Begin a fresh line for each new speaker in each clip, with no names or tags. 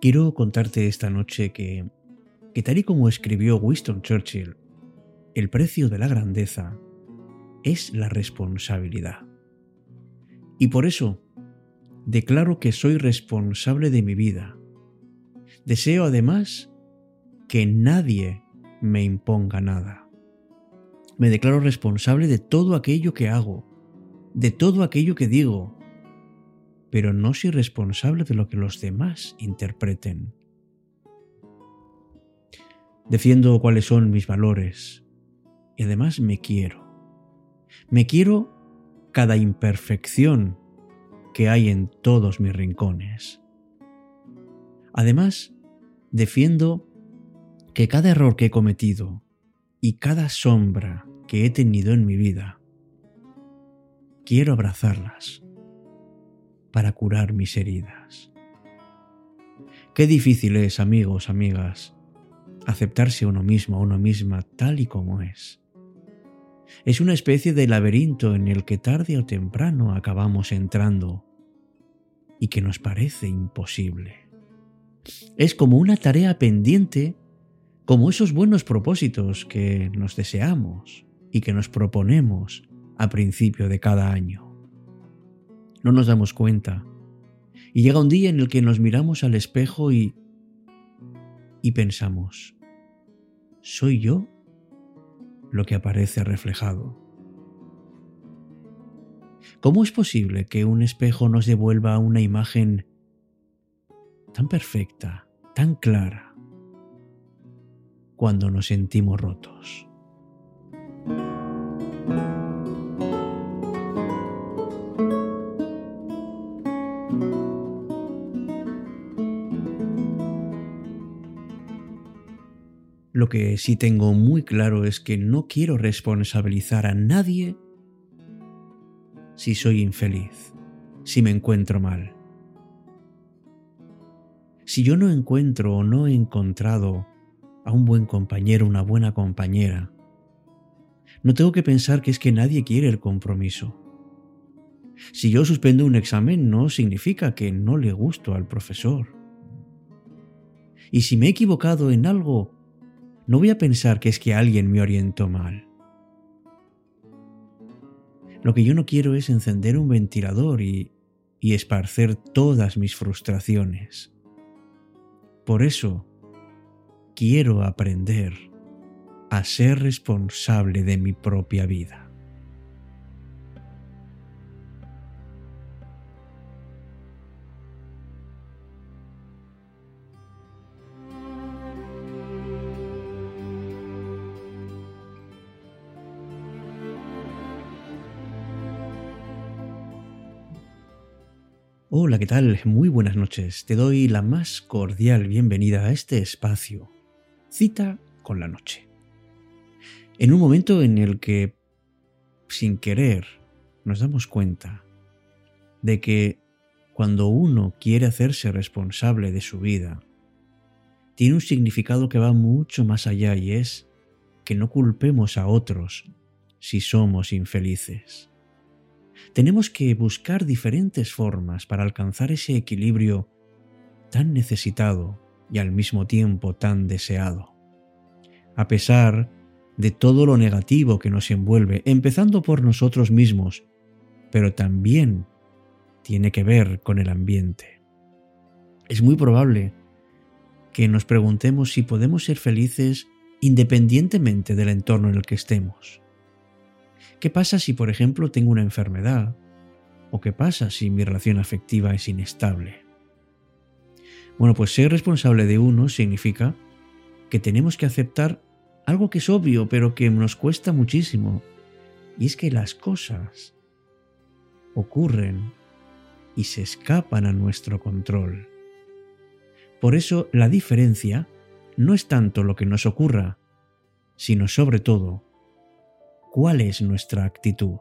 Quiero contarte esta noche que, que tal y como escribió Winston Churchill, el precio de la grandeza es la responsabilidad. Y por eso declaro que soy responsable de mi vida. Deseo además que nadie me imponga nada. Me declaro responsable de todo aquello que hago, de todo aquello que digo, pero no soy responsable de lo que los demás interpreten. Defiendo cuáles son mis valores y además me quiero. Me quiero cada imperfección que hay en todos mis rincones. Además, defiendo que cada error que he cometido y cada sombra que he tenido en mi vida, quiero abrazarlas para curar mis heridas. Qué difícil es, amigos, amigas, aceptarse uno mismo, a uno misma tal y como es. Es una especie de laberinto en el que tarde o temprano acabamos entrando y que nos parece imposible. Es como una tarea pendiente, como esos buenos propósitos que nos deseamos y que nos proponemos a principio de cada año no nos damos cuenta. Y llega un día en el que nos miramos al espejo y, y pensamos, ¿soy yo lo que aparece reflejado? ¿Cómo es posible que un espejo nos devuelva una imagen tan perfecta, tan clara, cuando nos sentimos rotos? Lo que sí tengo muy claro es que no quiero responsabilizar a nadie si soy infeliz, si me encuentro mal. Si yo no encuentro o no he encontrado a un buen compañero, una buena compañera, no tengo que pensar que es que nadie quiere el compromiso. Si yo suspendo un examen no significa que no le gusto al profesor. Y si me he equivocado en algo, no voy a pensar que es que alguien me orientó mal. Lo que yo no quiero es encender un ventilador y, y esparcer todas mis frustraciones. Por eso, quiero aprender a ser responsable de mi propia vida. Hola, ¿qué tal? Muy buenas noches. Te doy la más cordial bienvenida a este espacio. Cita con la noche. En un momento en el que, sin querer, nos damos cuenta de que cuando uno quiere hacerse responsable de su vida, tiene un significado que va mucho más allá y es que no culpemos a otros si somos infelices tenemos que buscar diferentes formas para alcanzar ese equilibrio tan necesitado y al mismo tiempo tan deseado. A pesar de todo lo negativo que nos envuelve, empezando por nosotros mismos, pero también tiene que ver con el ambiente. Es muy probable que nos preguntemos si podemos ser felices independientemente del entorno en el que estemos. ¿Qué pasa si, por ejemplo, tengo una enfermedad? ¿O qué pasa si mi relación afectiva es inestable? Bueno, pues ser responsable de uno significa que tenemos que aceptar algo que es obvio, pero que nos cuesta muchísimo. Y es que las cosas ocurren y se escapan a nuestro control. Por eso la diferencia no es tanto lo que nos ocurra, sino sobre todo cuál es nuestra actitud.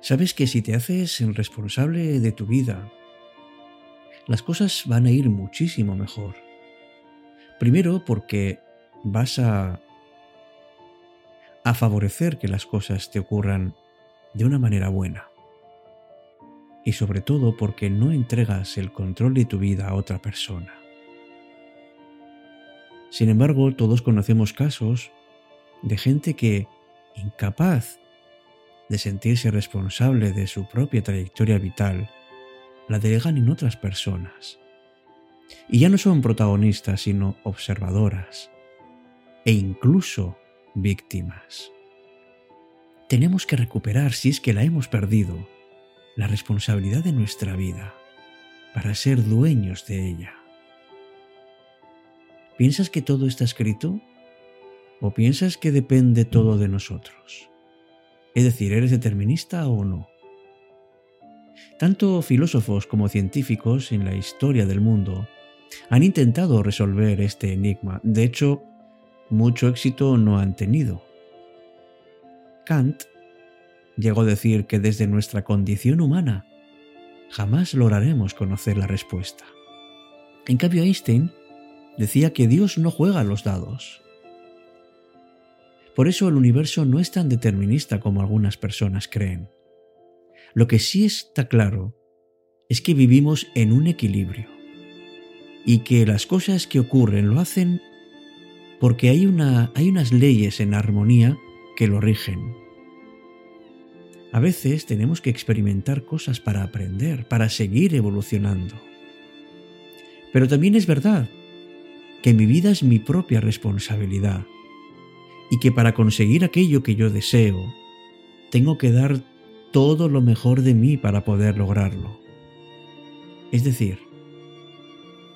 Sabes que si te haces responsable de tu vida, las cosas van a ir muchísimo mejor. Primero porque vas a, a favorecer que las cosas te ocurran de una manera buena. Y sobre todo porque no entregas el control de tu vida a otra persona. Sin embargo, todos conocemos casos de gente que, incapaz de sentirse responsable de su propia trayectoria vital, la delegan en otras personas. Y ya no son protagonistas, sino observadoras e incluso víctimas. Tenemos que recuperar, si es que la hemos perdido, la responsabilidad de nuestra vida para ser dueños de ella. ¿Piensas que todo está escrito? ¿O piensas que depende todo de nosotros? Es decir, ¿eres determinista o no? Tanto filósofos como científicos en la historia del mundo han intentado resolver este enigma. De hecho, mucho éxito no han tenido. Kant llegó a decir que desde nuestra condición humana jamás lograremos conocer la respuesta. En cambio, Einstein decía que Dios no juega los dados. Por eso el universo no es tan determinista como algunas personas creen. Lo que sí está claro es que vivimos en un equilibrio y que las cosas que ocurren lo hacen porque hay, una, hay unas leyes en armonía que lo rigen. A veces tenemos que experimentar cosas para aprender, para seguir evolucionando. Pero también es verdad que mi vida es mi propia responsabilidad y que para conseguir aquello que yo deseo, tengo que dar todo lo mejor de mí para poder lograrlo. Es decir,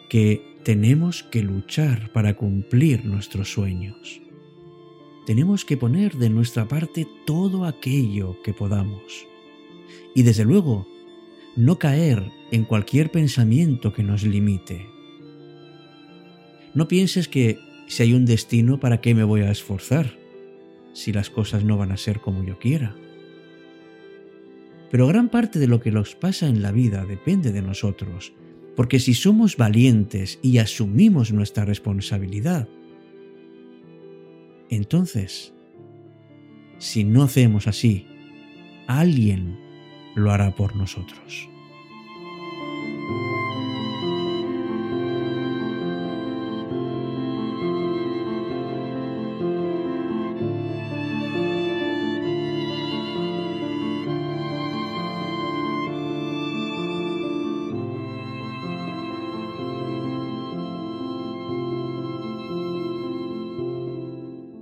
que tenemos que luchar para cumplir nuestros sueños. Tenemos que poner de nuestra parte todo aquello que podamos. Y desde luego, no caer en cualquier pensamiento que nos limite. No pienses que si hay un destino, ¿para qué me voy a esforzar? Si las cosas no van a ser como yo quiera. Pero gran parte de lo que nos pasa en la vida depende de nosotros, porque si somos valientes y asumimos nuestra responsabilidad, entonces, si no hacemos así, alguien lo hará por nosotros.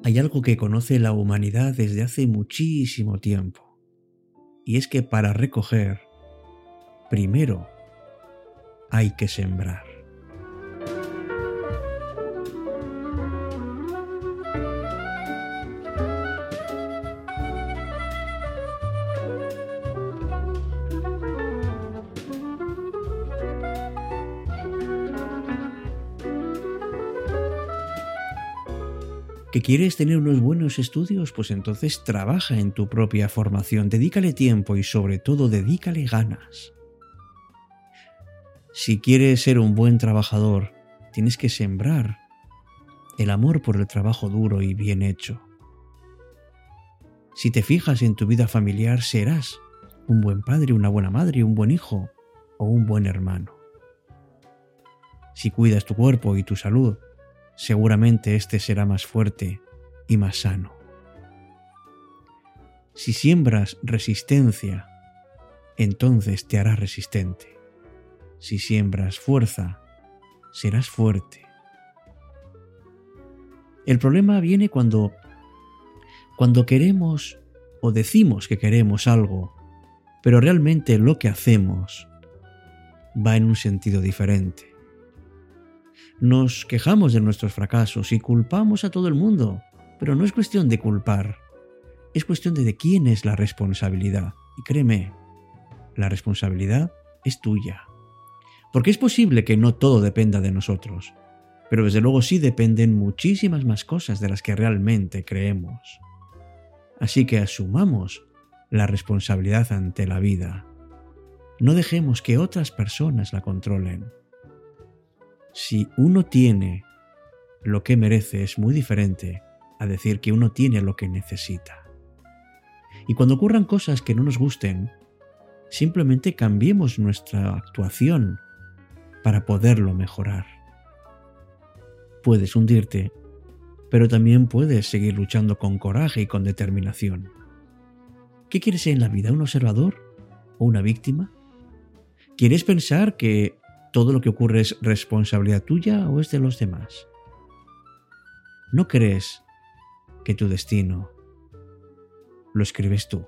Hay algo que conoce la humanidad desde hace muchísimo tiempo. Y es que para recoger, primero hay que sembrar. ¿Que quieres tener unos buenos estudios? Pues entonces trabaja en tu propia formación, dedícale tiempo y sobre todo dedícale ganas. Si quieres ser un buen trabajador, tienes que sembrar el amor por el trabajo duro y bien hecho. Si te fijas en tu vida familiar, serás un buen padre, una buena madre, un buen hijo o un buen hermano. Si cuidas tu cuerpo y tu salud, seguramente éste será más fuerte y más sano. Si siembras resistencia, entonces te harás resistente. Si siembras fuerza, serás fuerte. El problema viene cuando cuando queremos o decimos que queremos algo, pero realmente lo que hacemos va en un sentido diferente. Nos quejamos de nuestros fracasos y culpamos a todo el mundo, pero no es cuestión de culpar, es cuestión de quién es la responsabilidad. Y créeme, la responsabilidad es tuya. Porque es posible que no todo dependa de nosotros, pero desde luego sí dependen muchísimas más cosas de las que realmente creemos. Así que asumamos la responsabilidad ante la vida. No dejemos que otras personas la controlen. Si uno tiene lo que merece es muy diferente a decir que uno tiene lo que necesita. Y cuando ocurran cosas que no nos gusten, simplemente cambiemos nuestra actuación para poderlo mejorar. Puedes hundirte, pero también puedes seguir luchando con coraje y con determinación. ¿Qué quieres ser en la vida? ¿Un observador o una víctima? ¿Quieres pensar que todo lo que ocurre es responsabilidad tuya o es de los demás? ¿No crees que tu destino lo escribes tú?